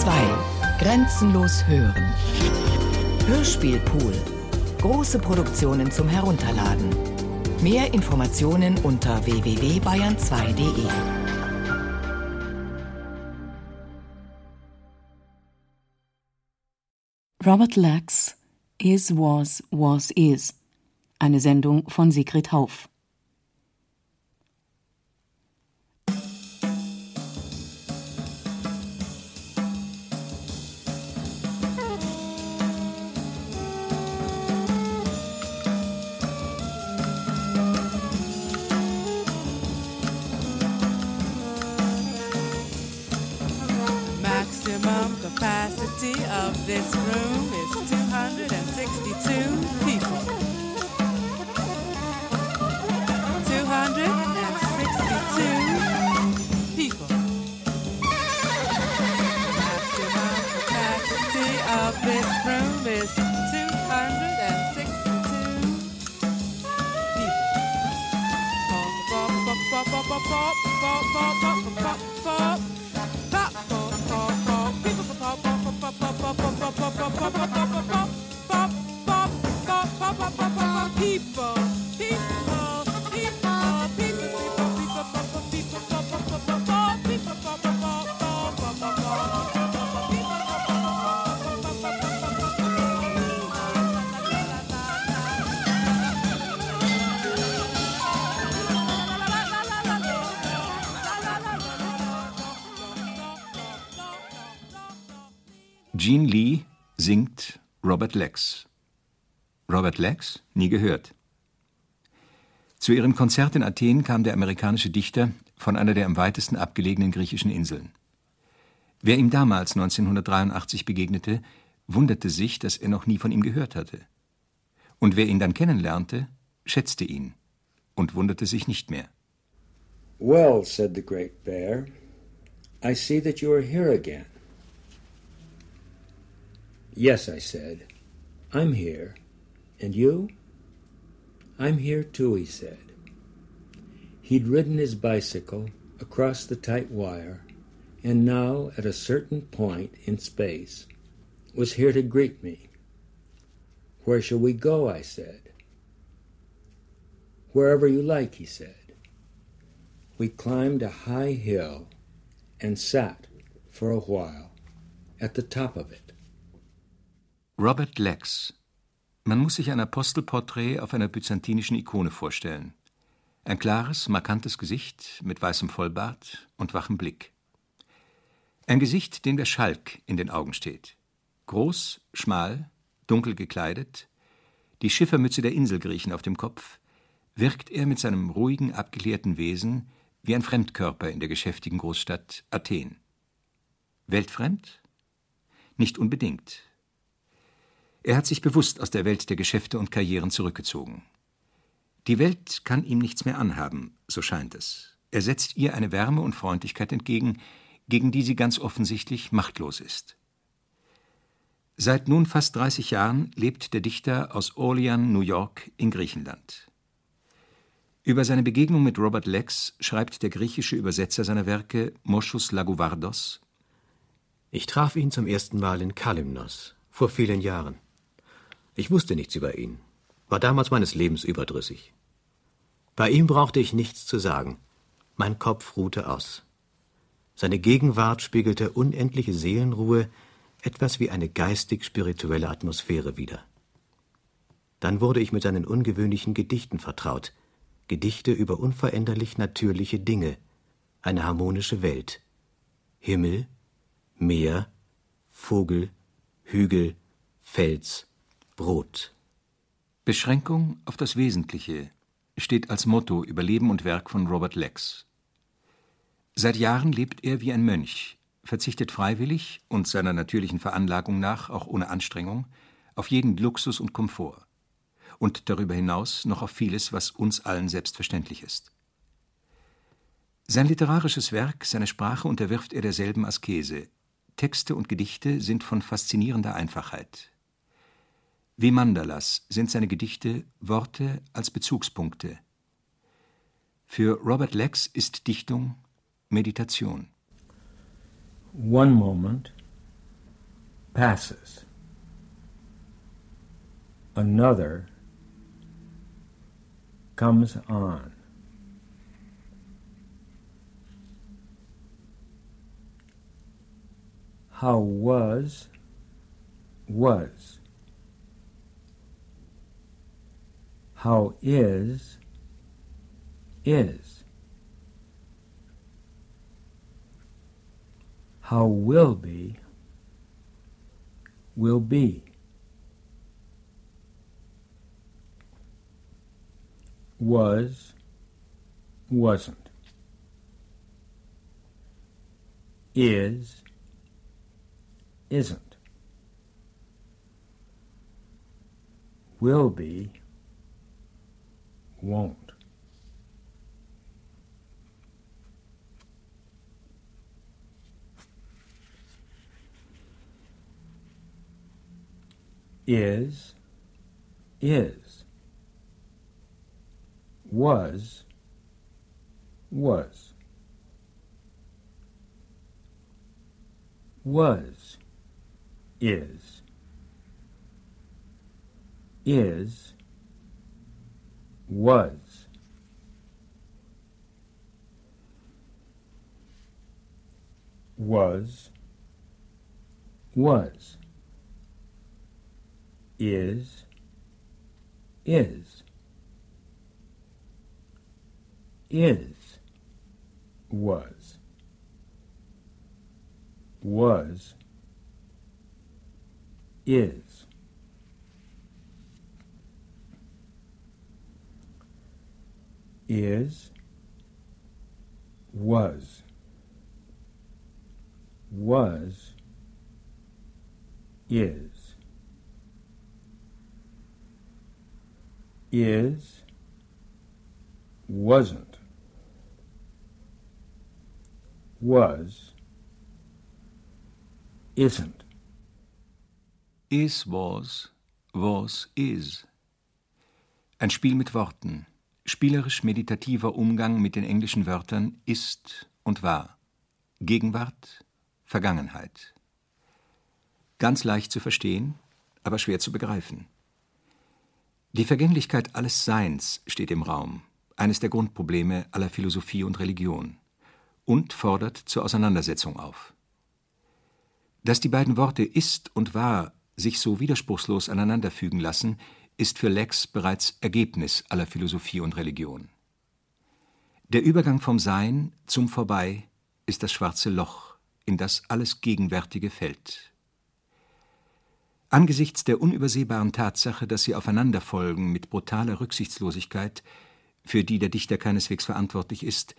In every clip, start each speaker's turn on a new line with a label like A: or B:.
A: 2. Grenzenlos hören. Hörspielpool. Große Produktionen zum Herunterladen. Mehr Informationen unter www.bayern2.de.
B: Robert Lax Is, Was, Was, Is. Eine Sendung von Sigrid Hauf.
C: Capacity of this room is 262 people. 262 people. Maximum capacity of this room is 262 people.
D: Jean Lee singt Robert Lex. Robert Lex? Nie gehört. Zu ihrem Konzert in Athen kam der amerikanische Dichter von einer der am weitesten abgelegenen griechischen Inseln. Wer ihm damals 1983 begegnete, wunderte sich, dass er noch nie von ihm gehört hatte. Und wer ihn dann kennenlernte, schätzte ihn und wunderte sich nicht mehr.
E: Well, said the great bear, I see that you are here again. Yes, I said, I'm here. And you? I'm here too, he said. He'd ridden his bicycle across the tight wire, and now, at a certain point in space, was here to greet me. Where shall we go? I said. Wherever you like, he said. We climbed a high hill and sat for a while at the top of it.
D: Robert Lex. Man muss sich ein Apostelporträt auf einer byzantinischen Ikone vorstellen. Ein klares, markantes Gesicht mit weißem Vollbart und wachem Blick. Ein Gesicht, dem der Schalk in den Augen steht. Groß, schmal, dunkel gekleidet, die Schiffermütze der Inselgriechen auf dem Kopf, wirkt er mit seinem ruhigen, abgeklärten Wesen wie ein Fremdkörper in der geschäftigen Großstadt Athen. Weltfremd? Nicht unbedingt. Er hat sich bewusst aus der Welt der Geschäfte und Karrieren zurückgezogen. Die Welt kann ihm nichts mehr anhaben, so scheint es. Er setzt ihr eine Wärme und Freundlichkeit entgegen, gegen die sie ganz offensichtlich machtlos ist. Seit nun fast 30 Jahren lebt der Dichter aus Orleans, New York, in Griechenland. Über seine Begegnung mit Robert Lex schreibt der griechische Übersetzer seiner Werke Moschus Lagouvardos
F: Ich traf ihn zum ersten Mal in Kalymnos, vor vielen Jahren. Ich wusste nichts über ihn, war damals meines Lebens überdrüssig. Bei ihm brauchte ich nichts zu sagen. Mein Kopf ruhte aus. Seine Gegenwart spiegelte unendliche Seelenruhe, etwas wie eine geistig-spirituelle Atmosphäre wider. Dann wurde ich mit seinen ungewöhnlichen Gedichten vertraut, Gedichte über unveränderlich natürliche Dinge, eine harmonische Welt. Himmel, Meer, Vogel, Hügel, Fels, Brot.
D: Beschränkung auf das Wesentliche steht als Motto über Leben und Werk von Robert Lex. Seit Jahren lebt er wie ein Mönch, verzichtet freiwillig und seiner natürlichen Veranlagung nach auch ohne Anstrengung auf jeden Luxus und Komfort und darüber hinaus noch auf vieles, was uns allen selbstverständlich ist. Sein literarisches Werk, seine Sprache unterwirft er derselben Askese. Texte und Gedichte sind von faszinierender Einfachheit. Wie Mandalas sind seine Gedichte Worte als Bezugspunkte. Für Robert Lex ist Dichtung Meditation.
E: One moment, passes. Another comes on. How was, was. How is, is. How will be, will be. Was, wasn't. Is, isn't. Will be, won't. Is, is. Was, was. Was, is. Is, was. Was, was. Is, is. Is, was. Was, is. Is, was. Was, is. Is, wasn't. Was, isn't.
D: Is, was, was, is. Ein Spiel mit Worten, spielerisch meditativer Umgang mit den englischen Wörtern ist und war, Gegenwart, Vergangenheit. Ganz leicht zu verstehen, aber schwer zu begreifen. Die Vergänglichkeit alles Seins steht im Raum, eines der Grundprobleme aller Philosophie und Religion, und fordert zur Auseinandersetzung auf. Dass die beiden Worte ist und war sich so widerspruchslos aneinanderfügen lassen, ist für Lex bereits Ergebnis aller Philosophie und Religion. Der Übergang vom Sein zum Vorbei ist das schwarze Loch, in das alles Gegenwärtige fällt. Angesichts der unübersehbaren Tatsache, dass sie aufeinanderfolgen mit brutaler Rücksichtslosigkeit, für die der Dichter keineswegs verantwortlich ist,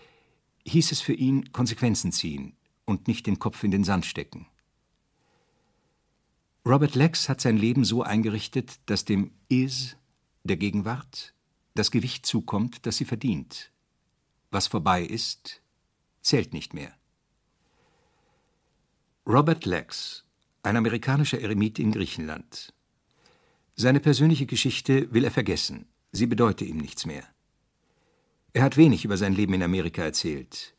D: hieß es für ihn Konsequenzen ziehen und nicht den Kopf in den Sand stecken. Robert Lex hat sein Leben so eingerichtet, dass dem Is, der Gegenwart, das Gewicht zukommt, das sie verdient. Was vorbei ist, zählt nicht mehr. Robert Lex, ein amerikanischer Eremit in Griechenland. Seine persönliche Geschichte will er vergessen, sie bedeute ihm nichts mehr. Er hat wenig über sein Leben in Amerika erzählt.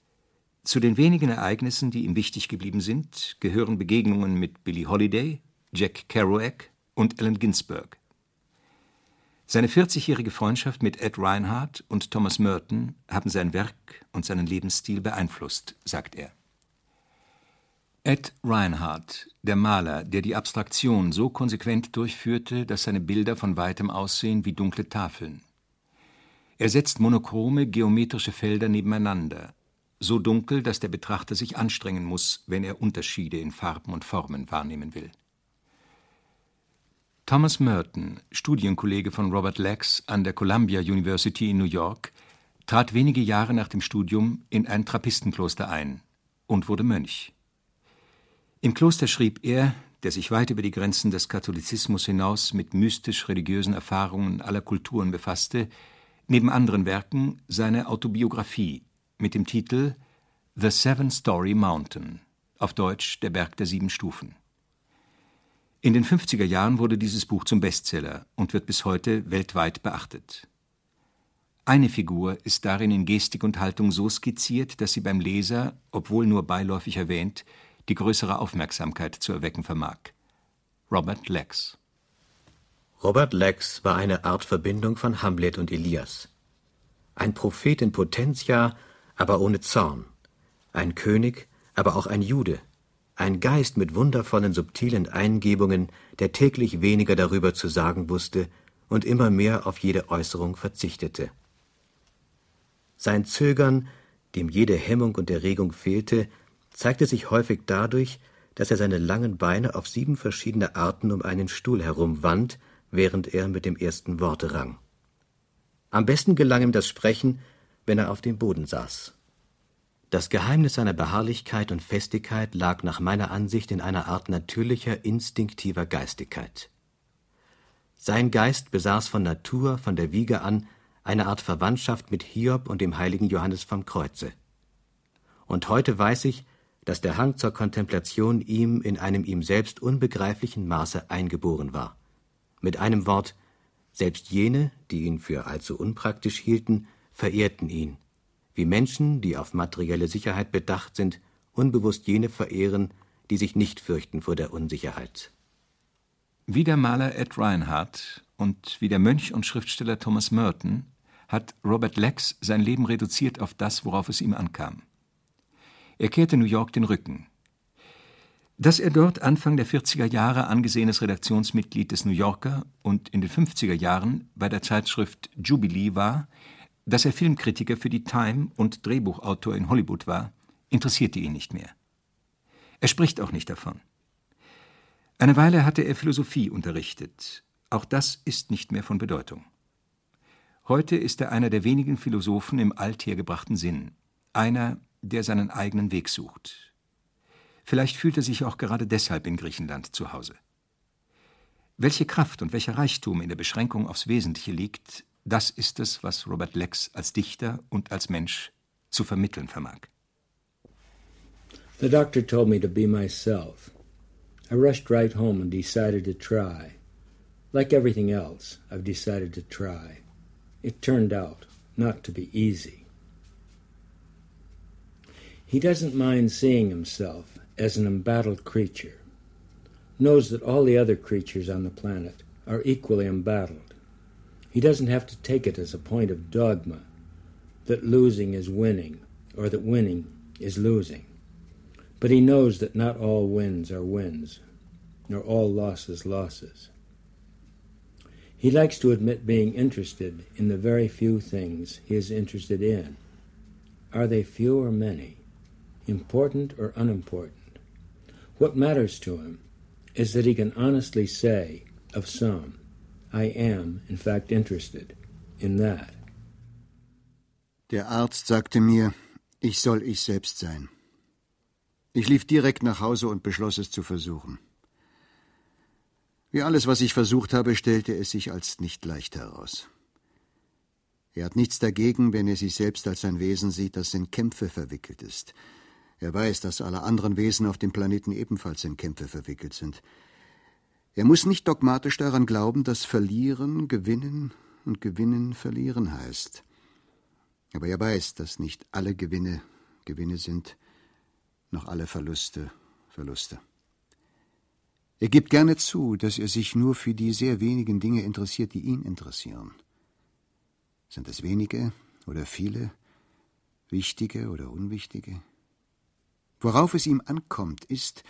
D: Zu den wenigen Ereignissen, die ihm wichtig geblieben sind, gehören Begegnungen mit Billie Holiday, Jack Kerouac und Allen Ginsberg. Seine 40-jährige Freundschaft mit Ed Reinhardt und Thomas Merton haben sein Werk und seinen Lebensstil beeinflusst, sagt er. Ed Reinhardt, der Maler, der die Abstraktion so konsequent durchführte, dass seine Bilder von weitem aussehen wie dunkle Tafeln. Er setzt monochrome geometrische Felder nebeneinander, so dunkel, dass der Betrachter sich anstrengen muss, wenn er Unterschiede in Farben und Formen wahrnehmen will. Thomas Merton, Studienkollege von Robert Lex an der Columbia University in New York, trat wenige Jahre nach dem Studium in ein Trappistenkloster ein und wurde Mönch. Im Kloster schrieb er, der sich weit über die Grenzen des Katholizismus hinaus mit mystisch-religiösen Erfahrungen aller Kulturen befasste, neben anderen Werken seine Autobiografie mit dem Titel The Seven Story Mountain, auf Deutsch Der Berg der sieben Stufen. In den 50er Jahren wurde dieses Buch zum Bestseller und wird bis heute weltweit beachtet. Eine Figur ist darin in Gestik und Haltung so skizziert, dass sie beim Leser, obwohl nur beiläufig erwähnt, die größere Aufmerksamkeit zu erwecken vermag. Robert Lex.
F: Robert Lex war eine Art Verbindung von Hamlet und Elias. Ein Prophet in Potentia, aber ohne Zorn. Ein König, aber auch ein Jude. Ein Geist mit wundervollen, subtilen Eingebungen, der täglich weniger darüber zu sagen wusste und immer mehr auf jede Äußerung verzichtete. Sein Zögern, dem jede Hemmung und Erregung fehlte, zeigte sich häufig dadurch, dass er seine langen Beine auf sieben verschiedene Arten um einen Stuhl herumwand, während er mit dem ersten Worte rang. Am besten gelang ihm das Sprechen, wenn er auf dem Boden saß. Das Geheimnis seiner Beharrlichkeit und Festigkeit lag nach meiner Ansicht in einer Art natürlicher, instinktiver Geistigkeit. Sein Geist besaß von Natur, von der Wiege an, eine Art Verwandtschaft mit Hiob und dem heiligen Johannes vom Kreuze. Und heute weiß ich, dass der Hang zur Kontemplation ihm in einem ihm selbst unbegreiflichen Maße eingeboren war. Mit einem Wort, selbst jene, die ihn für allzu unpraktisch hielten, verehrten ihn, wie Menschen, die auf materielle Sicherheit bedacht sind, unbewusst jene verehren, die sich nicht fürchten vor der Unsicherheit.
D: Wie der Maler Ed Reinhardt und wie der Mönch und Schriftsteller Thomas Merton hat Robert Lex sein Leben reduziert auf das, worauf es ihm ankam. Er kehrte New York den Rücken. Dass er dort Anfang der 40er Jahre angesehenes Redaktionsmitglied des New Yorker und in den 50er Jahren bei der Zeitschrift Jubilee war, dass er Filmkritiker für die Time und Drehbuchautor in Hollywood war, interessierte ihn nicht mehr. Er spricht auch nicht davon. Eine Weile hatte er Philosophie unterrichtet. Auch das ist nicht mehr von Bedeutung. Heute ist er einer der wenigen Philosophen im althergebrachten Sinn, einer, der seinen eigenen Weg sucht. Vielleicht fühlt er sich auch gerade deshalb in Griechenland zu Hause. Welche Kraft und welcher Reichtum in der Beschränkung aufs Wesentliche liegt, das ist es, was Robert Lex als Dichter und als Mensch zu vermitteln vermag.
E: The doctor told me to be myself. I rushed right home and decided to try. Like everything else, I've decided to try. It turned out not to be easy. He doesn't mind seeing himself as an embattled creature, knows that all the other creatures on the planet are equally embattled he doesn't have to take it as a point of dogma that losing is winning or that winning is losing. But he knows that not all wins are wins, nor all losses losses. He likes to admit being interested in the very few things he is interested in. Are they few or many? Important or unimportant? What matters to him is that he can honestly say of some, I am, in fact, interested in that.
G: Der Arzt sagte mir, ich soll ich selbst sein. Ich lief direkt nach Hause und beschloss es zu versuchen. Wie alles, was ich versucht habe, stellte es sich als nicht leicht heraus. Er hat nichts dagegen, wenn er sich selbst als ein Wesen sieht, das in Kämpfe verwickelt ist. Er weiß, dass alle anderen Wesen auf dem Planeten ebenfalls in Kämpfe verwickelt sind. Er muss nicht dogmatisch daran glauben, dass Verlieren gewinnen und Gewinnen verlieren heißt. Aber er weiß, dass nicht alle Gewinne Gewinne sind, noch alle Verluste Verluste. Er gibt gerne zu, dass er sich nur für die sehr wenigen Dinge interessiert, die ihn interessieren. Sind es wenige oder viele, wichtige oder unwichtige? Worauf es ihm ankommt, ist,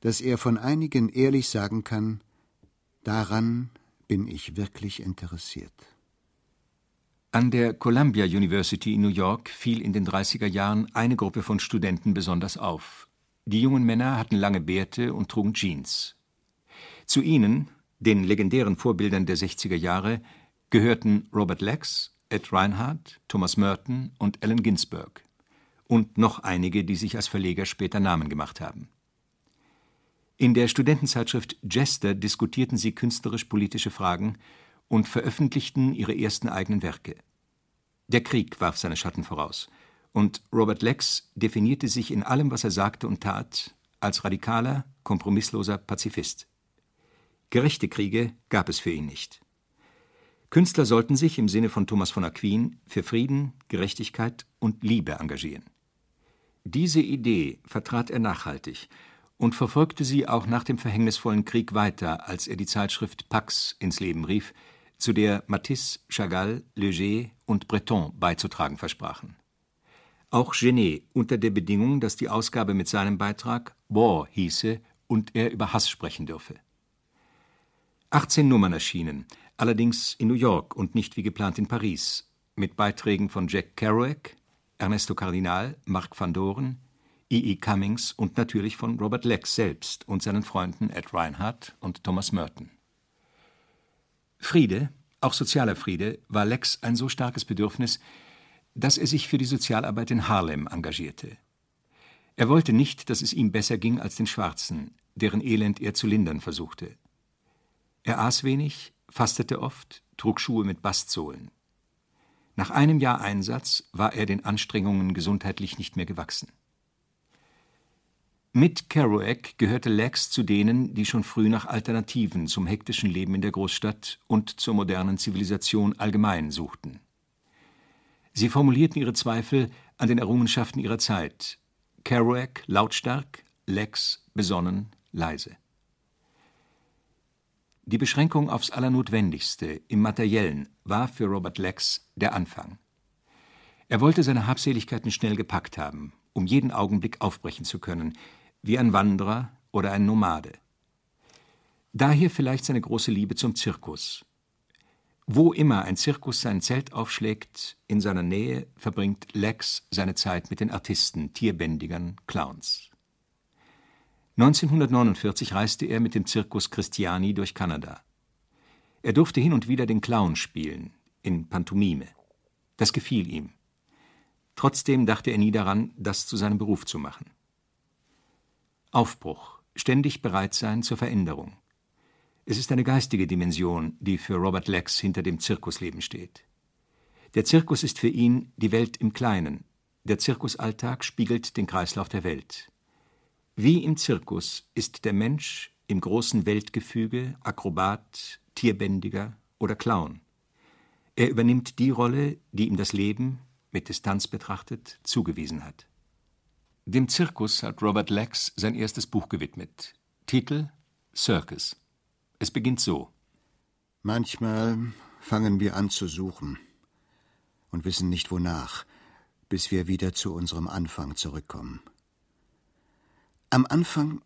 G: dass er von einigen ehrlich sagen kann, Daran bin ich wirklich interessiert.
D: An der Columbia University in New York fiel in den 30er Jahren eine Gruppe von Studenten besonders auf. Die jungen Männer hatten lange Bärte und trugen Jeans. Zu ihnen, den legendären Vorbildern der 60er Jahre, gehörten Robert Lex, Ed Reinhardt, Thomas Merton und Allen Ginsberg und noch einige, die sich als Verleger später Namen gemacht haben. In der Studentenzeitschrift Jester diskutierten sie künstlerisch-politische Fragen und veröffentlichten ihre ersten eigenen Werke. Der Krieg warf seine Schatten voraus, und Robert Lex definierte sich in allem, was er sagte und tat, als radikaler, kompromissloser Pazifist. Gerechte Kriege gab es für ihn nicht. Künstler sollten sich im Sinne von Thomas von Aquin für Frieden, Gerechtigkeit und Liebe engagieren. Diese Idee vertrat er nachhaltig und verfolgte sie auch nach dem verhängnisvollen Krieg weiter, als er die Zeitschrift Pax ins Leben rief, zu der Matisse, Chagall, Leger und Breton beizutragen versprachen. Auch Genet unter der Bedingung, dass die Ausgabe mit seinem Beitrag War hieße und er über Hass sprechen dürfe. 18 Nummern erschienen, allerdings in New York und nicht wie geplant in Paris, mit Beiträgen von Jack Kerouac, Ernesto Cardinal, Mark van Doren, E. E. Cummings und natürlich von Robert Lex selbst und seinen Freunden Ed Reinhardt und Thomas Merton. Friede, auch sozialer Friede, war Lex ein so starkes Bedürfnis, dass er sich für die Sozialarbeit in Harlem engagierte. Er wollte nicht, dass es ihm besser ging als den Schwarzen, deren Elend er zu lindern versuchte. Er aß wenig, fastete oft, trug Schuhe mit Bastsohlen. Nach einem Jahr Einsatz war er den Anstrengungen gesundheitlich nicht mehr gewachsen. Mit Kerouac gehörte Lex zu denen, die schon früh nach Alternativen zum hektischen Leben in der Großstadt und zur modernen Zivilisation allgemein suchten. Sie formulierten ihre Zweifel an den Errungenschaften ihrer Zeit. Kerouac lautstark, Lex besonnen, leise. Die Beschränkung aufs Allernotwendigste im Materiellen war für Robert Lex der Anfang. Er wollte seine Habseligkeiten schnell gepackt haben, um jeden Augenblick aufbrechen zu können, wie ein Wanderer oder ein Nomade. Daher vielleicht seine große Liebe zum Zirkus. Wo immer ein Zirkus sein Zelt aufschlägt, in seiner Nähe verbringt Lex seine Zeit mit den Artisten, Tierbändigern, Clowns. 1949 reiste er mit dem Zirkus Christiani durch Kanada. Er durfte hin und wieder den Clown spielen, in Pantomime. Das gefiel ihm. Trotzdem dachte er nie daran, das zu seinem Beruf zu machen. Aufbruch, ständig bereit sein zur Veränderung. Es ist eine geistige Dimension, die für Robert Lex hinter dem Zirkusleben steht. Der Zirkus ist für ihn die Welt im Kleinen. Der Zirkusalltag spiegelt den Kreislauf der Welt. Wie im Zirkus ist der Mensch im großen Weltgefüge Akrobat, Tierbändiger oder Clown. Er übernimmt die Rolle, die ihm das Leben, mit Distanz betrachtet, zugewiesen hat. Dem Zirkus hat Robert Lex sein erstes Buch gewidmet. Titel Circus. Es beginnt so.
G: Manchmal fangen wir an zu suchen und wissen nicht wonach, bis wir wieder zu unserem Anfang zurückkommen. Am Anfang,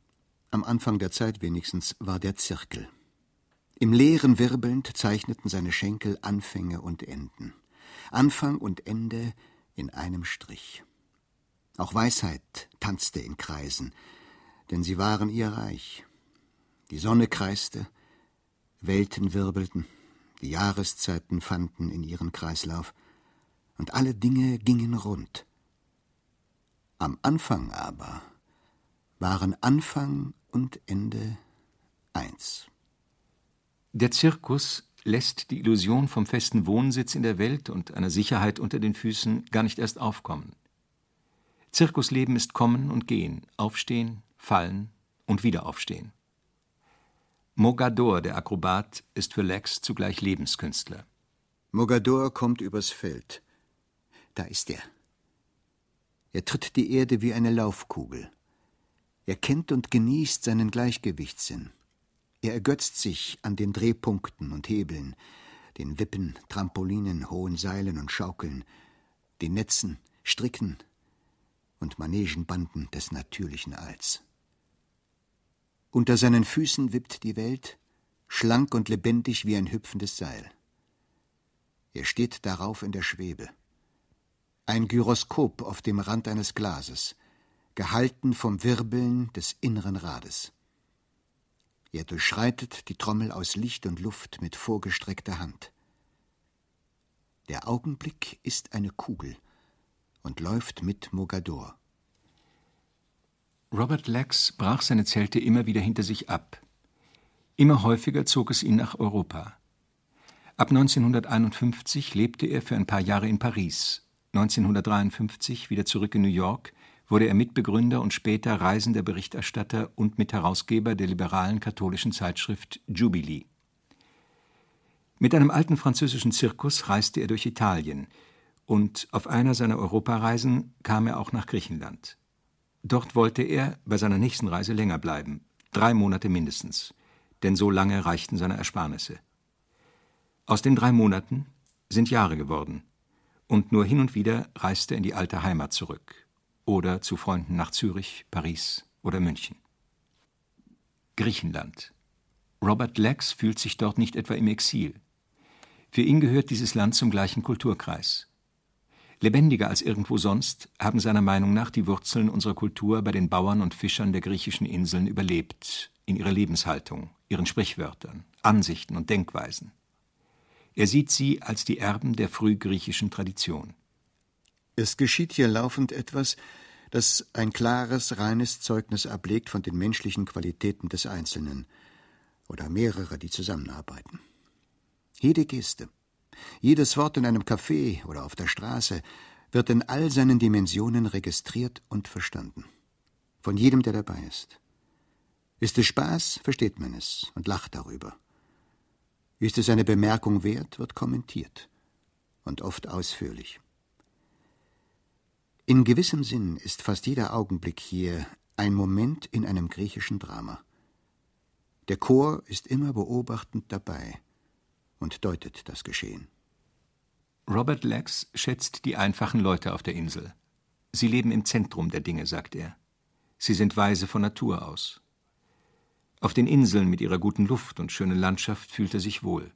G: am Anfang der Zeit wenigstens, war der Zirkel. Im Leeren wirbelnd zeichneten seine Schenkel Anfänge und Enden. Anfang und Ende in einem Strich. Auch Weisheit tanzte in Kreisen, denn sie waren ihr reich. Die Sonne kreiste, Welten wirbelten, die Jahreszeiten fanden in ihren Kreislauf, und alle Dinge gingen rund. Am Anfang aber waren Anfang und Ende eins.
D: Der Zirkus lässt die Illusion vom festen Wohnsitz in der Welt und einer Sicherheit unter den Füßen gar nicht erst aufkommen. Zirkusleben ist Kommen und Gehen, Aufstehen, Fallen und wieder Aufstehen. Mogador, der Akrobat, ist für Lex zugleich Lebenskünstler.
G: Mogador kommt übers Feld. Da ist er. Er tritt die Erde wie eine Laufkugel. Er kennt und genießt seinen Gleichgewichtssinn. Er ergötzt sich an den Drehpunkten und Hebeln, den Wippen, Trampolinen, hohen Seilen und Schaukeln, den Netzen, Stricken, und Manegenbanden des natürlichen Alls. Unter seinen Füßen wippt die Welt, schlank und lebendig wie ein hüpfendes Seil. Er steht darauf in der Schwebe. Ein Gyroskop auf dem Rand eines Glases, gehalten vom Wirbeln des inneren Rades. Er durchschreitet die Trommel aus Licht und Luft mit vorgestreckter Hand. Der Augenblick ist eine Kugel, und läuft mit Mogador.
D: Robert Lex brach seine Zelte immer wieder hinter sich ab. Immer häufiger zog es ihn nach Europa. Ab 1951 lebte er für ein paar Jahre in Paris. 1953 wieder zurück in New York, wurde er Mitbegründer und später reisender Berichterstatter und Mitherausgeber der liberalen katholischen Zeitschrift Jubilee. Mit einem alten französischen Zirkus reiste er durch Italien, und auf einer seiner Europareisen kam er auch nach Griechenland. Dort wollte er bei seiner nächsten Reise länger bleiben, drei Monate mindestens, denn so lange reichten seine Ersparnisse. Aus den drei Monaten sind Jahre geworden, und nur hin und wieder reiste er in die alte Heimat zurück oder zu Freunden nach Zürich, Paris oder München. Griechenland. Robert Lex fühlt sich dort nicht etwa im Exil. Für ihn gehört dieses Land zum gleichen Kulturkreis. Lebendiger als irgendwo sonst haben seiner Meinung nach die Wurzeln unserer Kultur bei den Bauern und Fischern der griechischen Inseln überlebt, in ihrer Lebenshaltung, ihren Sprichwörtern, Ansichten und Denkweisen. Er sieht sie als die Erben der frühgriechischen Tradition.
G: Es geschieht hier laufend etwas, das ein klares, reines Zeugnis ablegt von den menschlichen Qualitäten des Einzelnen oder mehrerer, die zusammenarbeiten. Jede Geste, jedes Wort in einem Café oder auf der Straße wird in all seinen Dimensionen registriert und verstanden. Von jedem, der dabei ist. Ist es Spaß, versteht man es und lacht darüber. Ist es eine Bemerkung wert, wird kommentiert und oft ausführlich. In gewissem Sinn ist fast jeder Augenblick hier ein Moment in einem griechischen Drama. Der Chor ist immer beobachtend dabei und deutet das Geschehen.
D: Robert Lex schätzt die einfachen Leute auf der Insel. Sie leben im Zentrum der Dinge, sagt er. Sie sind weise von Natur aus. Auf den Inseln mit ihrer guten Luft und schönen Landschaft fühlt er sich wohl.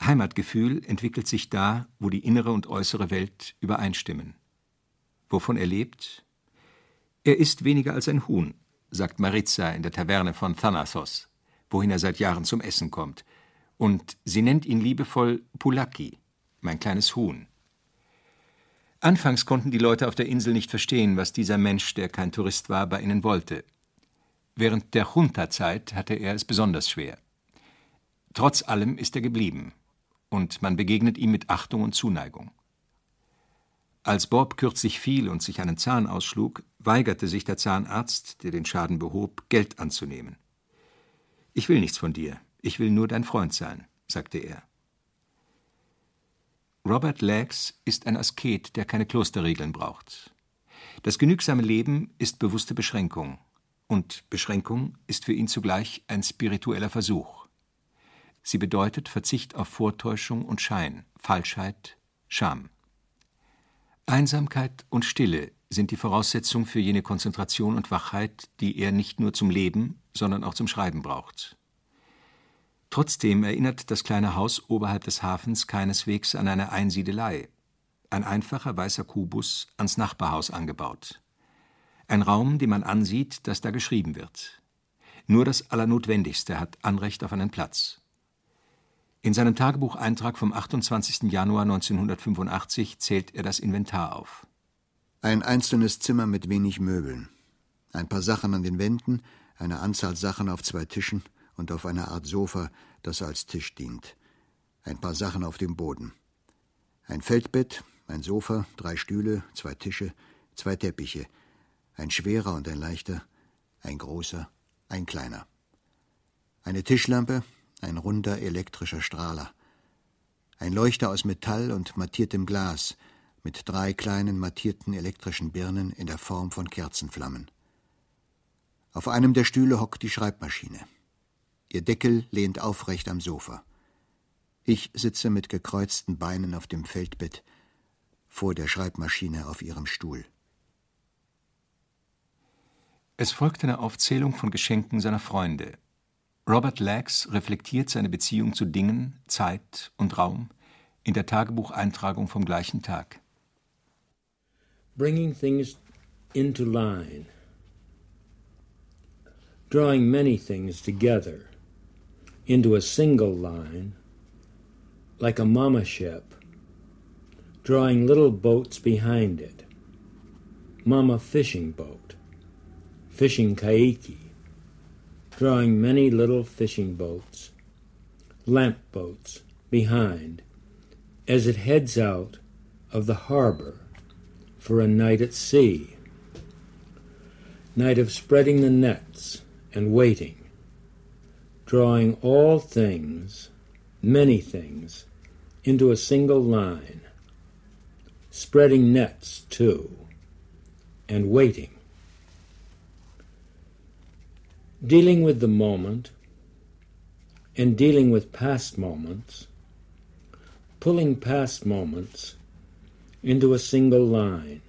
D: Heimatgefühl entwickelt sich da, wo die innere und äußere Welt übereinstimmen. Wovon er lebt? Er ist weniger als ein Huhn, sagt Maritza in der Taverne von Thanatos, wohin er seit Jahren zum Essen kommt. Und sie nennt ihn liebevoll Pulaki, mein kleines Huhn. Anfangs konnten die Leute auf der Insel nicht verstehen, was dieser Mensch, der kein Tourist war, bei ihnen wollte. Während der Junta-Zeit hatte er es besonders schwer. Trotz allem ist er geblieben, und man begegnet ihm mit Achtung und Zuneigung. Als Bob kürzlich fiel und sich einen Zahn ausschlug, weigerte sich der Zahnarzt, der den Schaden behob, Geld anzunehmen. Ich will nichts von dir, ich will nur dein Freund sein, sagte er. Robert Legs ist ein Asket, der keine Klosterregeln braucht. Das genügsame Leben ist bewusste Beschränkung, und Beschränkung ist für ihn zugleich ein spiritueller Versuch. Sie bedeutet Verzicht auf Vortäuschung und Schein, Falschheit, Scham. Einsamkeit und Stille sind die Voraussetzung für jene Konzentration und Wachheit, die er nicht nur zum Leben, sondern auch zum Schreiben braucht. Trotzdem erinnert das kleine Haus oberhalb des Hafens keineswegs an eine Einsiedelei. Ein einfacher weißer Kubus ans Nachbarhaus angebaut. Ein Raum, den man ansieht, dass da geschrieben wird. Nur das Allernotwendigste hat Anrecht auf einen Platz. In seinem Tagebucheintrag vom 28. Januar 1985 zählt er das Inventar auf.
G: Ein einzelnes Zimmer mit wenig Möbeln. Ein paar Sachen an den Wänden, eine Anzahl Sachen auf zwei Tischen und auf einer Art Sofa, das als Tisch dient. Ein paar Sachen auf dem Boden. Ein Feldbett, ein Sofa, drei Stühle, zwei Tische, zwei Teppiche. Ein schwerer und ein leichter, ein großer, ein kleiner. Eine Tischlampe, ein runder elektrischer Strahler. Ein Leuchter aus Metall und mattiertem Glas, mit drei kleinen mattierten elektrischen Birnen in der Form von Kerzenflammen. Auf einem der Stühle hockt die Schreibmaschine. Ihr Deckel lehnt aufrecht am Sofa. Ich sitze mit gekreuzten Beinen auf dem Feldbett, vor der Schreibmaschine auf ihrem Stuhl.
D: Es folgt eine Aufzählung von Geschenken seiner Freunde, Robert Lax reflektiert seine Beziehung zu Dingen, Zeit und Raum in der Tagebucheintragung vom gleichen Tag.
E: Bringing things into line. Drawing many things together into a single line, like a mama ship, drawing little boats behind it. Mama fishing boat, fishing kaiki drawing many little fishing boats, lamp boats behind, as it heads out of the harbor for a night at sea. Night of spreading the nets and waiting, drawing all things, many things, into a single line, spreading nets too, and waiting dealing with the moment and dealing with past moments, pulling past moments into a single line.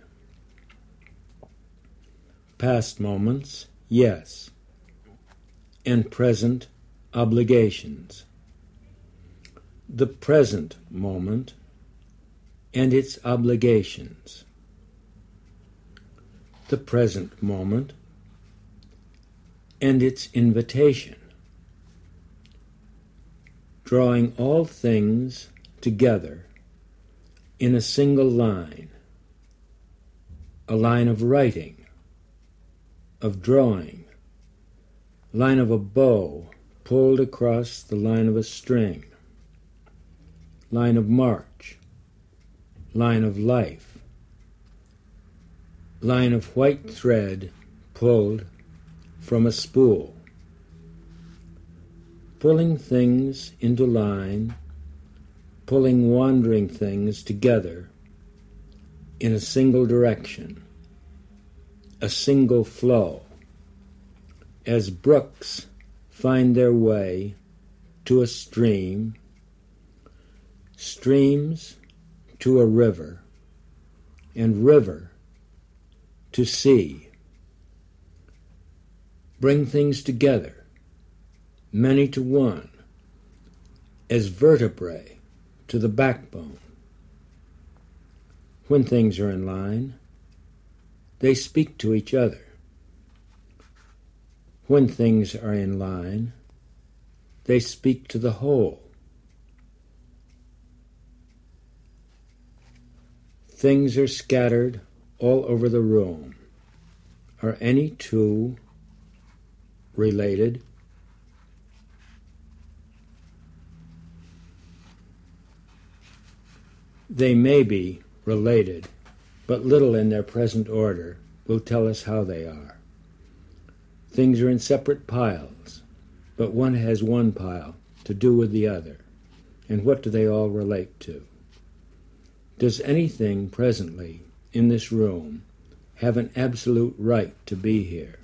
E: Past moments, yes, and present obligations. The present moment and its obligations. The present moment and its invitation. Drawing all things together in a single line, a line of writing, of drawing, line of a bow pulled across the line of a string, line of march, line of life, line of white thread pulled from a spool, pulling things into line, pulling wandering things together in a single direction, a single flow, as brooks find their way to a stream, streams to a river, and river to sea. Bring things together, many to one, as vertebrae to the backbone. When things are in line, they speak to each other. When things are in line, they speak to the whole. Things are scattered all over the room. Are any two related? They may be related, but little in their present order will tell us how they are. Things are in separate piles, but one has one pile to do with the other. And what do they all relate to? Does anything presently in this room have an absolute right to be here?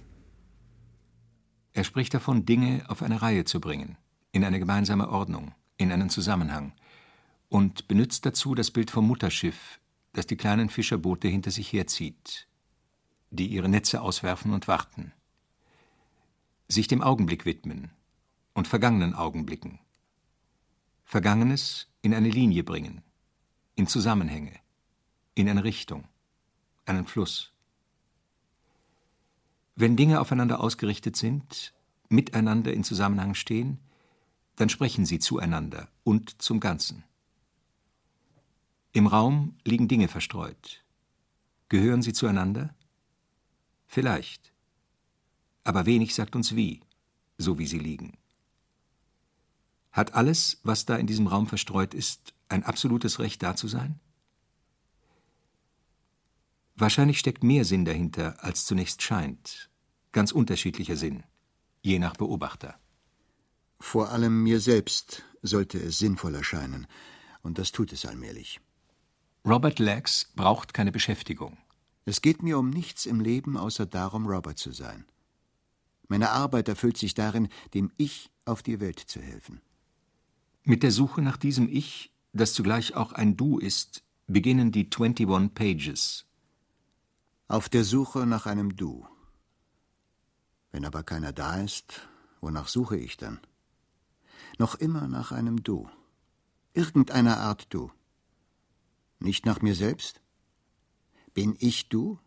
D: Er spricht davon, Dinge auf eine Reihe zu bringen, in eine gemeinsame Ordnung, in einen Zusammenhang, und benutzt dazu das Bild vom Mutterschiff, das die kleinen Fischerboote hinter sich herzieht, die ihre Netze auswerfen und warten. Sich dem Augenblick widmen und vergangenen Augenblicken. Vergangenes in eine Linie bringen, in Zusammenhänge, in eine Richtung, einen Fluss. Wenn Dinge aufeinander ausgerichtet sind, miteinander in Zusammenhang stehen, dann sprechen sie zueinander und zum Ganzen. Im Raum liegen Dinge verstreut. Gehören sie zueinander? Vielleicht. Aber wenig sagt uns wie, so wie sie liegen. Hat alles, was da in diesem Raum verstreut ist, ein absolutes Recht da zu sein? Wahrscheinlich steckt mehr Sinn dahinter, als zunächst scheint. Ganz unterschiedlicher Sinn, je nach Beobachter.
G: Vor allem mir selbst sollte es sinnvoll erscheinen, und das tut es allmählich.
D: Robert Lex braucht keine Beschäftigung.
G: Es geht mir um nichts im Leben, außer darum, Robert zu sein. Meine Arbeit erfüllt sich darin, dem Ich auf die Welt zu helfen.
D: Mit der Suche nach diesem Ich, das zugleich auch ein Du ist, beginnen die 21 Pages,
G: Auf der Suche nach einem Du. Wenn aber keiner da ist, wonach suche ich dann? Noch immer nach einem Du. Irgendeiner Art Du. Nicht nach mir selbst? Bin ich Du?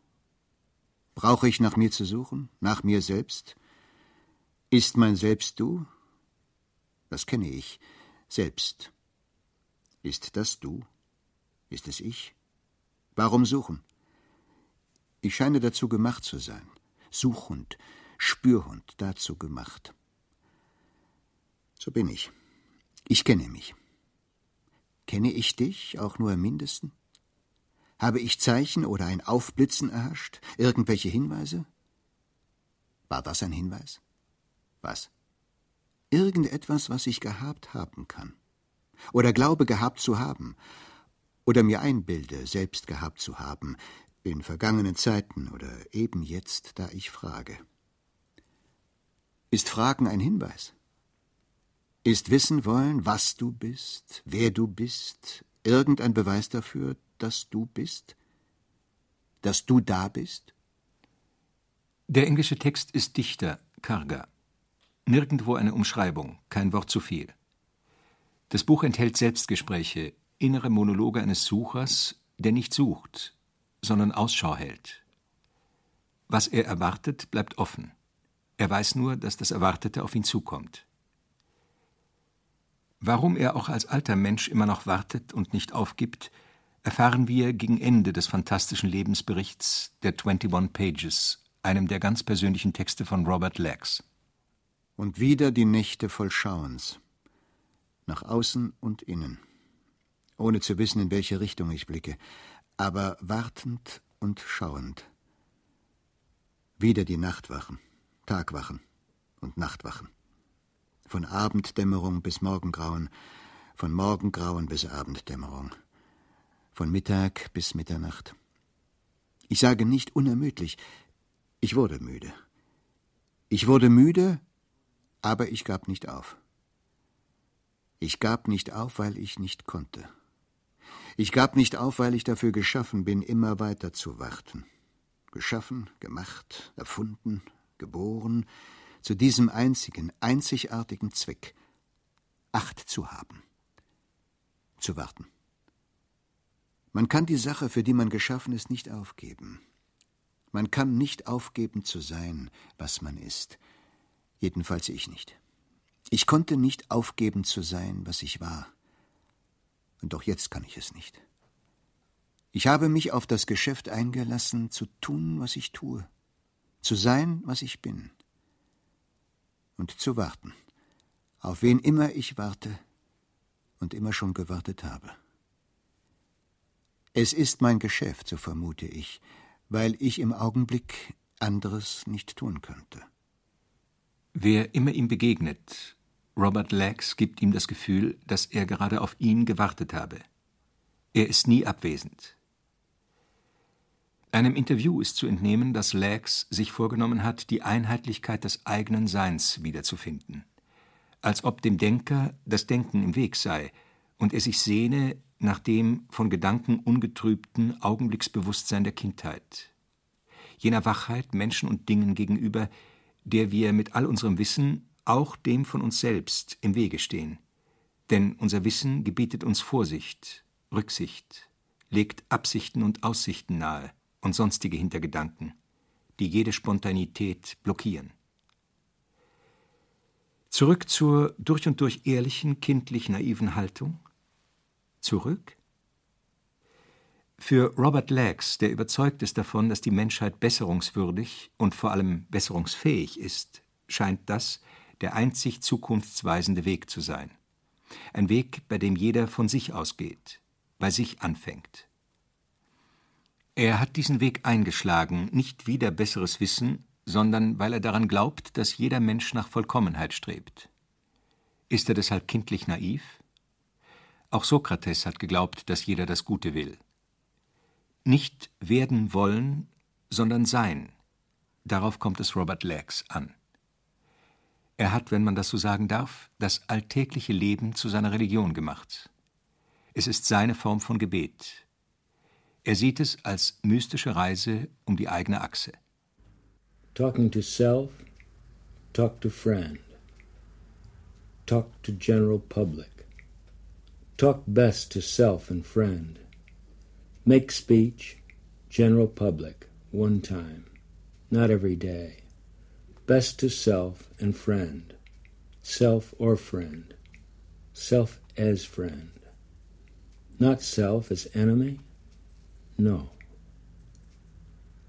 G: Brauche ich nach mir zu suchen? Nach mir selbst? Ist mein Selbst Du? Das kenne ich. Selbst. Ist das Du? Ist es ich? Warum suchen? Ich scheine dazu gemacht zu sein. Suchhund, Spürhund, dazu gemacht. So bin ich. Ich kenne mich. Kenne ich dich auch nur im mindesten? Habe ich Zeichen oder ein Aufblitzen erhascht? Irgendwelche Hinweise? War das ein Hinweis? Was? Irgendetwas, was ich gehabt haben kann. Oder glaube gehabt zu haben. Oder mir einbilde, selbst gehabt zu haben, in vergangenen Zeiten oder eben jetzt, da ich frage. Ist Fragen ein Hinweis? Ist Wissen wollen, was du bist, wer du bist, irgendein Beweis dafür, dass du bist? Dass du da bist?
D: Der englische Text ist dichter, karger. Nirgendwo eine Umschreibung, kein Wort zu viel. Das Buch enthält Selbstgespräche, innere Monologe eines Suchers, der nicht sucht, sondern Ausschau hält. Was er erwartet, bleibt offen. Er weiß nur, dass das Erwartete auf ihn zukommt. Warum er auch als alter Mensch immer noch wartet und nicht aufgibt, erfahren wir gegen Ende des fantastischen Lebensberichts der 21 Pages, einem der ganz persönlichen Texte von Robert Lax.
G: Und wieder die Nächte voll Schauens. Nach außen und innen. Ohne zu wissen, in welche Richtung ich blicke, aber wartend und schauend. Wieder die Nachtwachen, Tagwachen und Nachtwachen von Abenddämmerung bis Morgengrauen, von Morgengrauen bis Abenddämmerung, von Mittag bis Mitternacht. Ich sage nicht unermüdlich, ich wurde müde. Ich wurde müde, aber ich gab nicht auf. Ich gab nicht auf, weil ich nicht konnte. Ich gab nicht auf, weil ich dafür geschaffen bin, immer weiter zu warten. Geschaffen, gemacht, erfunden, geboren, zu diesem einzigen, einzigartigen Zweck Acht zu haben, zu warten. Man kann die Sache, für die man geschaffen ist, nicht aufgeben. Man kann nicht aufgeben zu sein, was man ist. Jedenfalls ich nicht. Ich konnte nicht aufgeben zu sein, was ich war. Und doch jetzt kann ich es nicht. Ich habe mich auf das Geschäft eingelassen, zu tun, was ich tue, zu sein, was ich bin und zu warten, auf wen immer ich warte und immer schon gewartet habe. Es ist mein Geschäft, so vermute ich, weil ich im Augenblick anderes nicht tun könnte.
D: Wer immer ihm begegnet, Robert Lax gibt ihm das Gefühl, dass er gerade auf ihn gewartet habe. Er ist nie abwesend. Einem Interview ist zu entnehmen, dass Lax sich vorgenommen hat, die Einheitlichkeit des eigenen Seins wiederzufinden. Als ob dem Denker das Denken im Weg sei und er sich sehne nach dem von Gedanken ungetrübten Augenblicksbewusstsein der Kindheit. Jener Wachheit Menschen und Dingen gegenüber, der wir mit all unserem Wissen auch dem von uns selbst im Wege stehen. Denn unser Wissen gebietet uns Vorsicht, Rücksicht, legt Absichten und Aussichten nahe und sonstige Hintergedanken, die jede Spontanität blockieren. Zurück zur durch und durch ehrlichen, kindlich naiven Haltung? Zurück? Für Robert Lax, der überzeugt ist davon, dass die Menschheit besserungswürdig und vor allem besserungsfähig ist, scheint das der einzig zukunftsweisende Weg zu sein. Ein Weg, bei dem jeder von sich ausgeht, bei sich anfängt. Er hat diesen Weg eingeschlagen, nicht wider besseres Wissen, sondern weil er daran glaubt, dass jeder Mensch nach Vollkommenheit strebt. Ist er deshalb kindlich naiv? Auch Sokrates hat geglaubt, dass jeder das Gute will. Nicht werden wollen, sondern sein. Darauf kommt es Robert Lax an. Er hat, wenn man das so sagen darf, das alltägliche Leben zu seiner Religion gemacht. Es ist seine Form von Gebet, er sieht es als mystische Reise um die eigene Achse.
E: Talking to self, talk to friend. Talk to general public. Talk best to self and friend. Make speech, general public, one time, not every day. Best to self and friend. Self or friend. Self as friend. Not self as enemy No.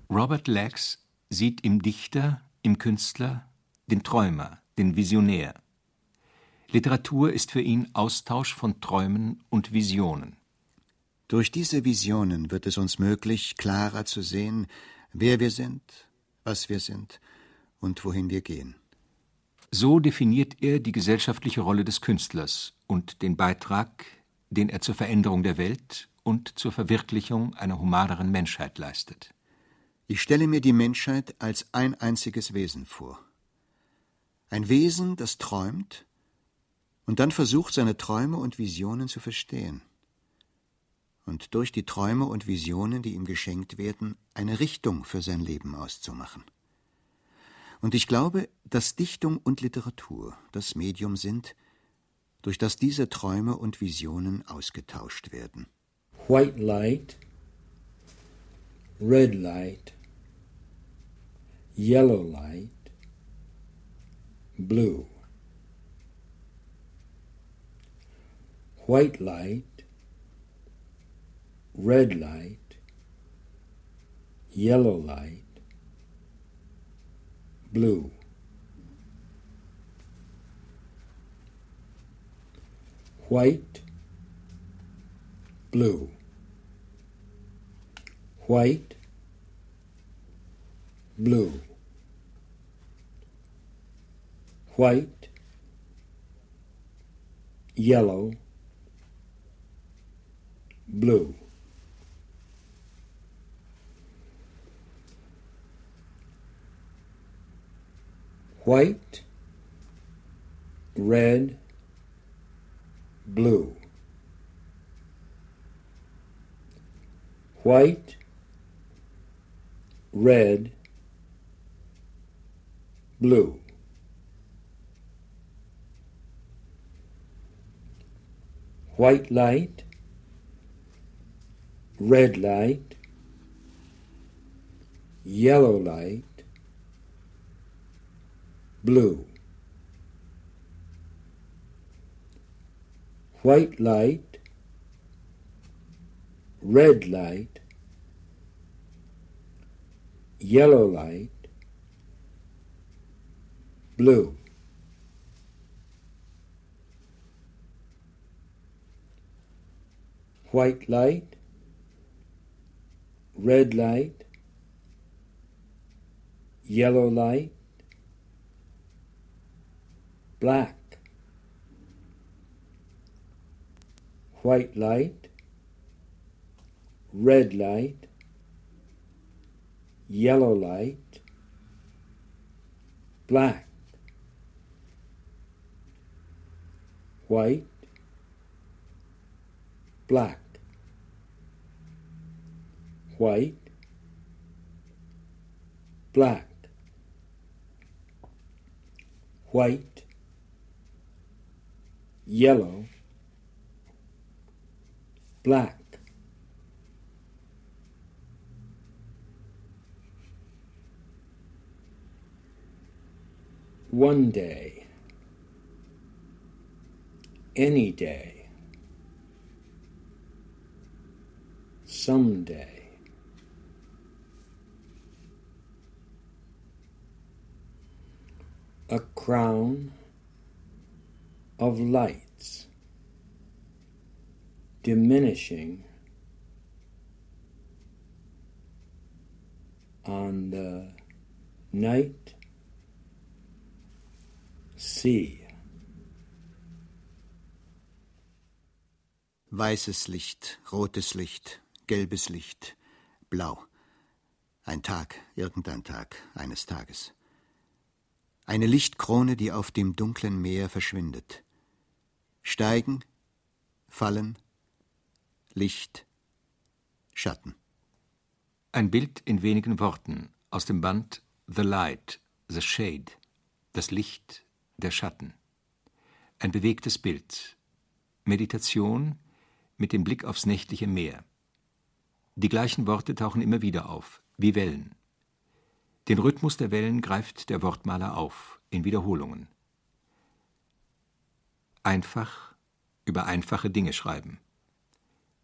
D: Robert Lax sieht im Dichter, im Künstler den Träumer, den Visionär. Literatur ist für ihn Austausch von Träumen und Visionen.
G: Durch diese Visionen wird es uns möglich, klarer zu sehen, wer wir sind, was wir sind und wohin wir gehen.
D: So definiert er die gesellschaftliche Rolle des Künstlers und den Beitrag, den er zur Veränderung der Welt und zur Verwirklichung einer humaneren Menschheit leistet.
G: Ich stelle mir die Menschheit als ein einziges Wesen vor. Ein Wesen, das träumt und dann versucht, seine Träume und Visionen zu verstehen. Und durch die Träume und Visionen, die ihm geschenkt werden, eine Richtung für sein Leben auszumachen. Und ich glaube, dass Dichtung und Literatur das Medium sind, durch das diese Träume und Visionen ausgetauscht werden.
E: White light, red light, yellow light, blue. White light, red light, yellow light, blue. White, blue. White, blue. White, yellow, blue. White, red, blue. White, red, blue. White light, red light, yellow light, blue. White light, red light, yellow light, blue. White light, red light, yellow light, black. White light, red light, yellow light, black. White, black. White, black. White, yellow, black. One day, any day, someday. A crown of lights diminishing on the night sea.
G: Weißes Licht, rotes Licht, gelbes Licht, blau. Ein Tag, irgendein Tag, eines Tages. Eine Lichtkrone, die auf dem dunklen Meer verschwindet. Steigen, fallen, Licht, Schatten.
D: Ein Bild in wenigen Worten aus dem Band The Light, The Shade, das Licht, der Schatten. Ein bewegtes Bild. Meditation mit dem Blick aufs nächtliche Meer. Die gleichen Worte tauchen immer wieder auf, wie Wellen. Den Rhythmus der Wellen greift der Wortmaler auf, in Wiederholungen. Einfach über einfache Dinge schreiben.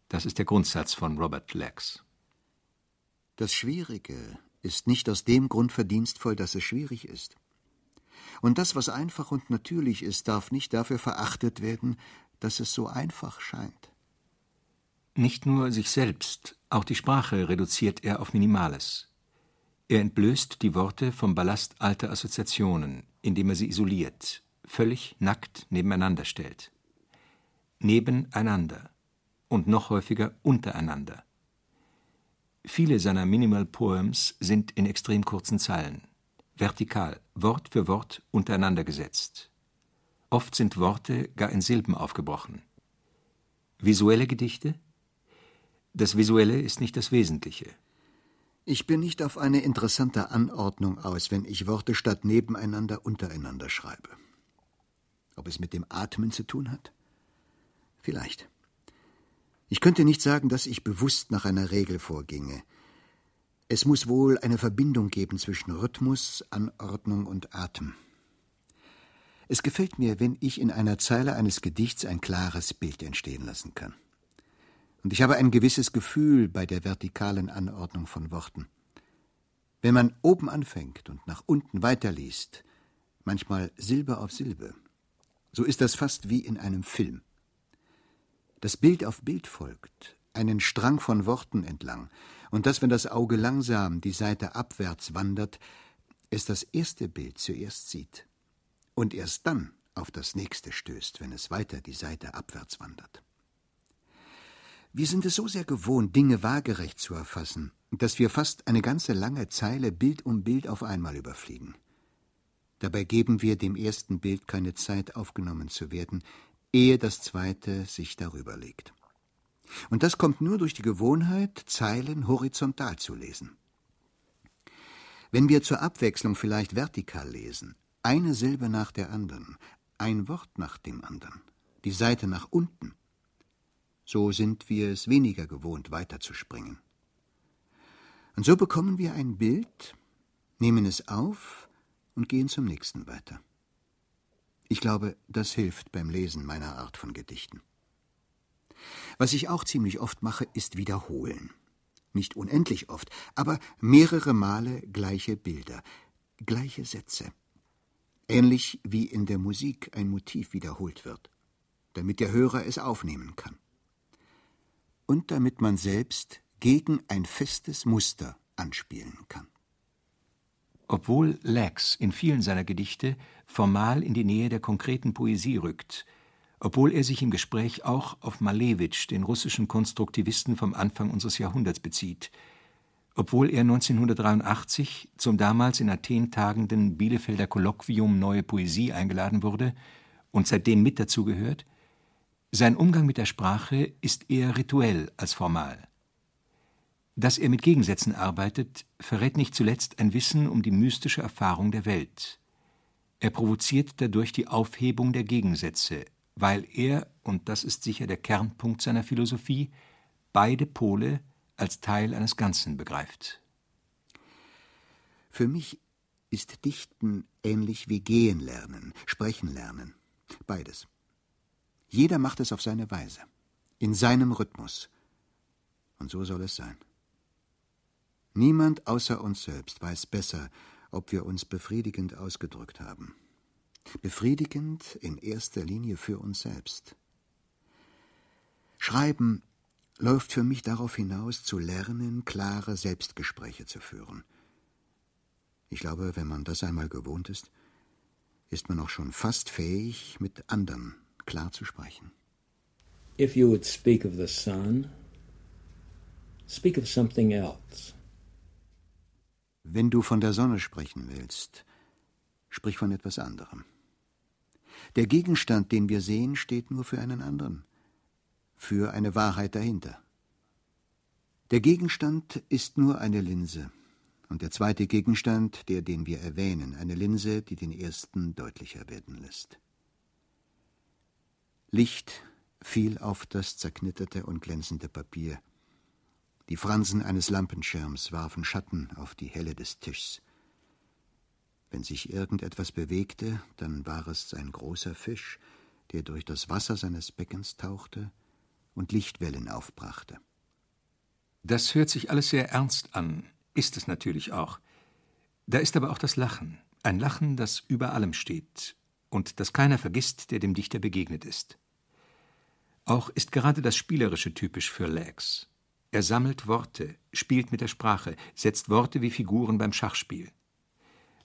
D: Das ist der Grundsatz von Robert Lex.
G: Das Schwierige ist nicht aus dem Grund verdienstvoll, dass es schwierig ist. Und das, was einfach und natürlich ist, darf nicht dafür verachtet werden, dass es so einfach scheint.
D: Nicht nur sich selbst, auch die Sprache reduziert er auf Minimales. Er entblößt die Worte vom Ballast alter Assoziationen, indem er sie isoliert, völlig nackt nebeneinander stellt. Nebeneinander und noch häufiger untereinander. Viele seiner Minimal Poems sind in extrem kurzen Zeilen. vertikal, Wort für Wort untereinander gesetzt. Oft sind Worte gar in Silben aufgebrochen. Visuelle Gedichte? Das Visuelle ist nicht das Wesentliche.
G: Ich bin nicht auf eine interessante Anordnung aus, wenn ich Worte statt nebeneinander untereinander schreibe. Ob es mit dem Atmen zu tun hat? Vielleicht. Ich könnte nicht sagen, dass ich bewusst nach einer Regel vorginge. Es muss wohl eine Verbindung geben zwischen Rhythmus, Anordnung und Atem. Es gefällt mir, wenn ich in einer Zeile eines Gedichts ein klares Bild entstehen lassen kann. Und ich habe ein gewisses Gefühl bei der vertikalen Anordnung von Worten. Wenn man oben anfängt und nach unten weiterliest, manchmal Silbe auf Silbe, so ist das fast wie in einem Film. Das Bild auf Bild folgt, einen Strang von Worten entlang, und dass, wenn das Auge langsam die Seite abwärts wandert, es das erste Bild zuerst sieht und erst dann auf das nächste stößt, wenn es weiter die Seite abwärts wandert. Wir sind es so sehr gewohnt, Dinge waagerecht zu erfassen, dass wir fast eine ganze lange Zeile Bild um Bild auf einmal überfliegen. Dabei geben wir dem ersten Bild keine Zeit, aufgenommen zu werden, ehe das zweite sich darüber legt. Und das kommt nur durch die Gewohnheit, Zeilen horizontal zu lesen. Wenn wir zur Abwechslung vielleicht vertikal lesen, eine Silbe nach der anderen, ein Wort nach dem anderen, die Seite nach unten, so sind wir es weniger gewohnt, weiterzuspringen. Und so bekommen wir ein Bild, nehmen es auf und gehen zum nächsten weiter. Ich glaube, das hilft beim Lesen meiner Art von Gedichten. Was ich auch ziemlich oft mache, ist wiederholen. Nicht unendlich oft, aber mehrere Male gleiche Bilder, gleiche Sätze. Ähnlich wie in der Musik ein Motiv wiederholt wird, damit der Hörer es aufnehmen kann. Und damit man selbst gegen ein festes Muster anspielen kann.
D: Obwohl Lax in vielen seiner Gedichte formal in die Nähe der konkreten Poesie rückt, obwohl er sich im Gespräch auch auf Malewitsch, den russischen Konstruktivisten vom Anfang unseres Jahrhunderts, bezieht, obwohl er 1983 zum damals in Athen tagenden Bielefelder Kolloquium Neue Poesie eingeladen wurde und seitdem mit dazugehört, sein Umgang mit der Sprache ist eher rituell als formal. Dass er mit Gegensätzen arbeitet, verrät nicht zuletzt ein Wissen um die mystische Erfahrung der Welt. Er provoziert dadurch die Aufhebung der Gegensätze, weil er, und das ist sicher der Kernpunkt seiner Philosophie, beide Pole als Teil eines Ganzen begreift.
G: Für mich ist Dichten ähnlich wie Gehen lernen, Sprechen lernen. Beides. Jeder macht es auf seine Weise, in seinem Rhythmus. Und so soll es sein. Niemand außer uns selbst weiß besser, ob wir uns befriedigend ausgedrückt haben. Befriedigend in erster Linie für uns selbst. Schreiben läuft für mich darauf hinaus, zu lernen, klare Selbstgespräche zu führen. Ich glaube, wenn man das einmal gewohnt ist, ist man auch schon fast fähig, mit anderen klar zu sprechen.
E: If you would speak of the sun, speak of something else.
G: Wenn du von der Sonne sprechen willst, sprich von etwas anderem. Der Gegenstand, den wir sehen, steht nur für einen anderen, für eine Wahrheit dahinter. Der Gegenstand ist nur eine Linse, und der zweite Gegenstand, der, den wir erwähnen, eine Linse, die den ersten deutlicher werden lässt. Licht fiel auf das zerknitterte und glänzende Papier. Die Fransen eines Lampenschirms warfen Schatten auf die Helle des Tischs. Wenn sich irgendetwas bewegte, dann war es ein großer Fisch, der durch das Wasser seines Beckens tauchte und Lichtwellen aufbrachte.
D: Das hört sich alles sehr ernst an, ist es natürlich auch. Da ist aber auch das Lachen, ein Lachen, das über allem steht und das keiner vergisst, der dem Dichter begegnet ist. Auch ist gerade das Spielerische typisch für Lags. Er sammelt Worte, spielt mit der Sprache, setzt Worte wie Figuren beim Schachspiel.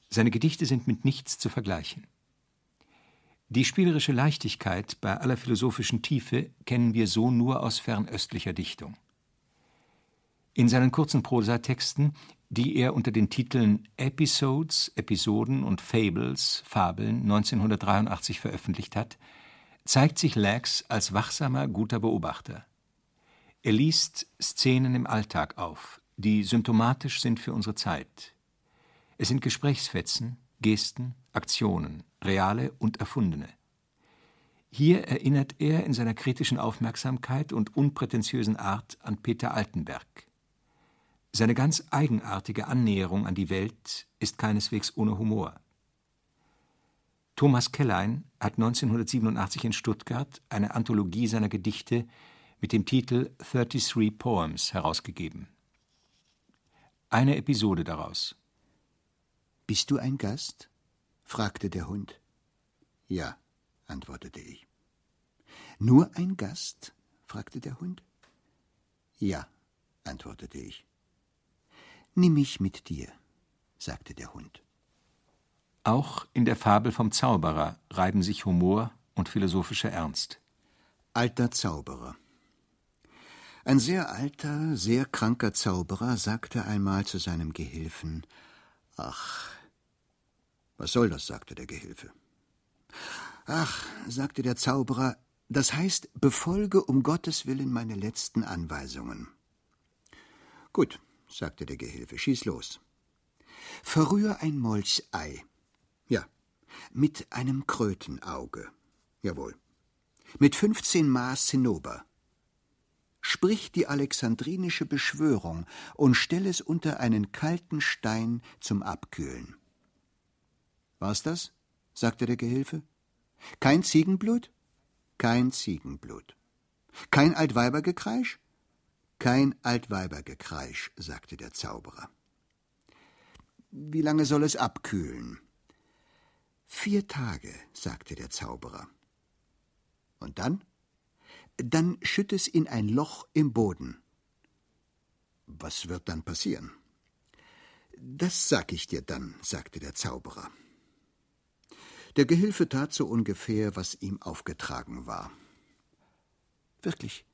D: Seine Gedichte sind mit nichts zu vergleichen. Die spielerische Leichtigkeit bei aller philosophischen Tiefe kennen wir so nur aus fernöstlicher Dichtung. In seinen kurzen Prosatexten, die er unter den Titeln Episodes, Episoden und Fables, Fabeln 1983 veröffentlicht hat, zeigt sich Lax als wachsamer, guter Beobachter. Er liest Szenen im Alltag auf, die symptomatisch sind für unsere Zeit. Es sind Gesprächsfetzen, Gesten, Aktionen, reale und erfundene. Hier erinnert er in seiner kritischen Aufmerksamkeit und unprätentiösen Art an Peter Altenberg. Seine ganz eigenartige Annäherung an die Welt ist keineswegs ohne Humor. Thomas Kellein hat 1987 in Stuttgart eine Anthologie seiner Gedichte mit dem Titel 33 Poems herausgegeben. Eine Episode daraus.
G: Bist du ein Gast? fragte der Hund. Ja, antwortete ich. Nur ein Gast? fragte der Hund. Ja, antwortete ich. Nimm mich mit dir, sagte der Hund.
D: Auch in der Fabel vom Zauberer reiben sich Humor und philosophischer Ernst.
G: Alter Zauberer. Ein sehr alter, sehr kranker Zauberer sagte einmal zu seinem Gehilfen Ach, was soll das? sagte der Gehilfe. Ach, sagte der Zauberer, das heißt, befolge um Gottes willen meine letzten Anweisungen. Gut, sagte der Gehilfe, schieß los. Verrühr ein Molchsei. Ja, mit einem Krötenauge. Jawohl. Mit fünfzehn Maß Zinnober. Sprich die alexandrinische Beschwörung und stell es unter einen kalten Stein zum Abkühlen. War's das? sagte der Gehilfe. Kein Ziegenblut? Kein Ziegenblut. Kein Altweibergekreisch? Kein Altweibergekreisch, sagte der Zauberer. Wie lange soll es abkühlen? Vier Tage, sagte der Zauberer. Und dann? Dann schütt es in ein Loch im Boden. Was wird dann passieren? Das sag ich dir dann, sagte der Zauberer. Der Gehilfe tat so ungefähr, was ihm aufgetragen war. Wirklich,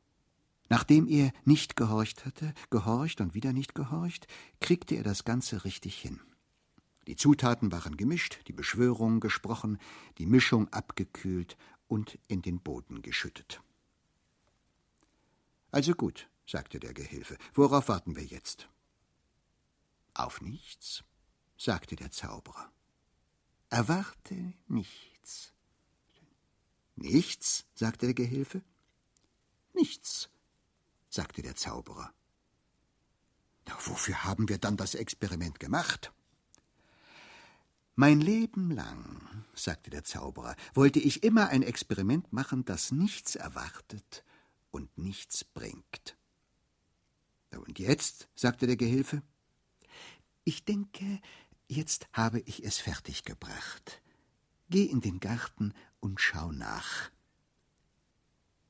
G: Nachdem er nicht gehorcht hatte, gehorcht und wieder nicht gehorcht, kriegte er das Ganze richtig hin. Die Zutaten waren gemischt, die Beschwörung gesprochen, die Mischung abgekühlt und in den Boden geschüttet. Also gut, sagte der Gehilfe, worauf warten wir jetzt? Auf nichts, sagte der Zauberer. Erwarte nichts. Nichts, sagte der Gehilfe. Nichts, sagte der Zauberer. Na, wofür haben wir dann das Experiment gemacht? Mein Leben lang, sagte der Zauberer, wollte ich immer ein Experiment machen, das nichts erwartet und nichts bringt. Und jetzt, sagte der Gehilfe, ich denke, jetzt habe ich es fertiggebracht. Geh in den Garten und schau nach.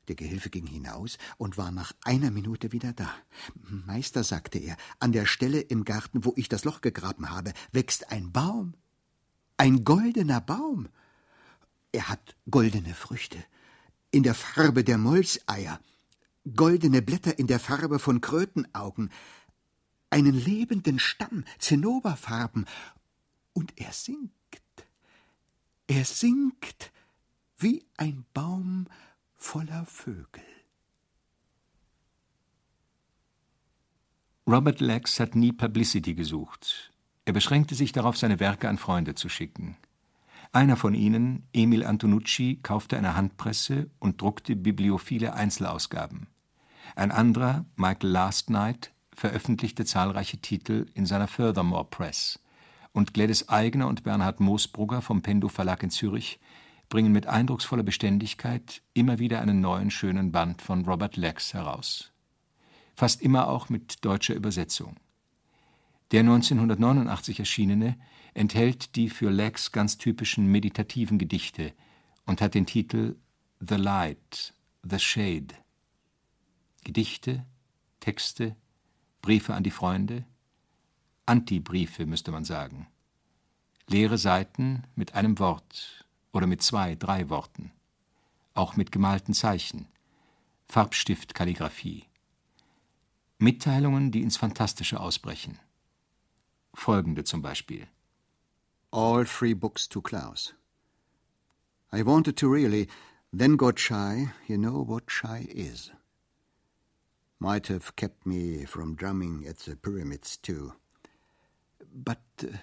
G: Der Gehilfe ging hinaus und war nach einer Minute wieder da. Meister, sagte er, an der Stelle im Garten, wo ich das Loch gegraben habe, wächst ein Baum. Ein goldener Baum. Er hat goldene Früchte, in der Farbe der Molseier, goldene Blätter in der Farbe von Krötenaugen, einen lebenden Stamm, Zinnoberfarben, und er singt. Er singt wie ein Baum voller Vögel.
D: Robert Lex hat nie Publicity gesucht. Er beschränkte sich darauf, seine Werke an Freunde zu schicken. Einer von ihnen, Emil Antonucci, kaufte eine Handpresse und druckte bibliophile Einzelausgaben. Ein anderer, Michael Lastnight, veröffentlichte zahlreiche Titel in seiner Furthermore Press. Und Gladys Eigner und Bernhard Moosbrugger vom Pendo Verlag in Zürich bringen mit eindrucksvoller Beständigkeit immer wieder einen neuen schönen Band von Robert Lex heraus. Fast immer auch mit deutscher Übersetzung. Der 1989 erschienene enthält die für Lex ganz typischen meditativen Gedichte und hat den Titel The Light, The Shade. Gedichte, Texte, Briefe an die Freunde, Antibriefe müsste man sagen. Leere Seiten mit einem Wort, oder mit zwei, drei Worten, auch mit gemalten Zeichen, Farbstiftkalligraphie. Mitteilungen, die ins Fantastische ausbrechen. Folgende zum Beispiel.
G: All three books to Klaus. I wanted to really, then got shy. You know what shy is. Might have kept me from drumming at the pyramids too. But uh,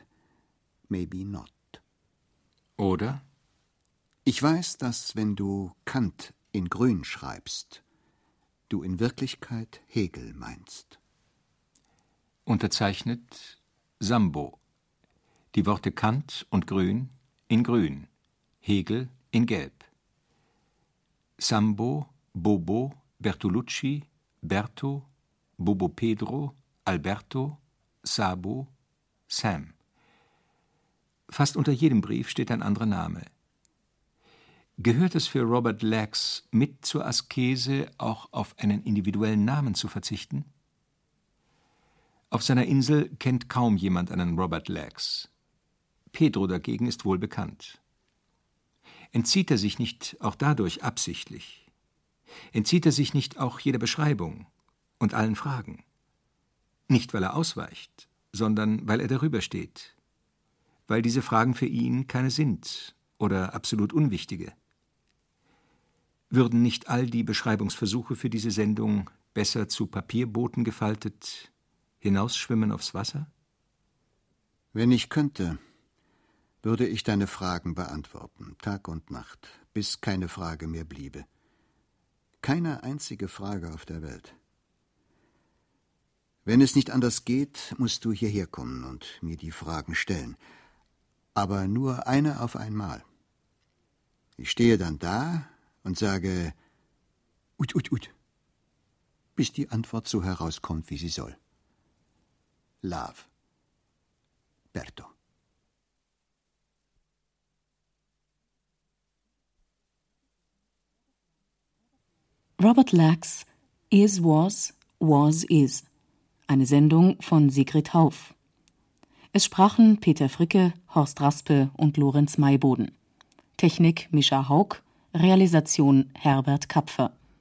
G: maybe not.
D: Oder
G: Ich weiß, dass wenn du Kant in Grün schreibst, du in Wirklichkeit Hegel meinst.
D: unterzeichnet Sambo. Die Worte Kant und Grün in Grün, Hegel in Gelb. Sambo, Bobo, Bertolucci, Berto, Bobo Pedro, Alberto, Sabo, Sam. Fast unter jedem Brief steht ein anderer Name. Gehört es für Robert Lax mit zur Askese, auch auf einen individuellen Namen zu verzichten? Auf seiner Insel kennt kaum jemand einen Robert Lax. Pedro dagegen ist wohl bekannt. Entzieht er sich nicht auch dadurch absichtlich? Entzieht er sich nicht auch jeder Beschreibung und allen Fragen? Nicht, weil er ausweicht, sondern weil er darüber steht. Weil diese Fragen für ihn keine sind oder absolut unwichtige. Würden nicht all die Beschreibungsversuche für diese Sendung besser zu Papierbooten gefaltet, hinausschwimmen aufs Wasser?
G: Wenn ich könnte, würde ich deine Fragen beantworten, Tag und Nacht, bis keine Frage mehr bliebe. Keine einzige Frage auf der Welt. Wenn es nicht anders geht, musst du hierher kommen und mir die Fragen stellen. Aber nur eine auf einmal. Ich stehe dann da und sage Ut, ut, ut, bis die Antwort so herauskommt, wie sie soll. Love. Berto.
B: Robert Lax Is Was, Was Is. Eine Sendung von Sigrid Hauf. Es sprachen Peter Fricke, Horst Raspe und Lorenz Mayboden. Technik Mischa Haug, Realisation Herbert Kapfer.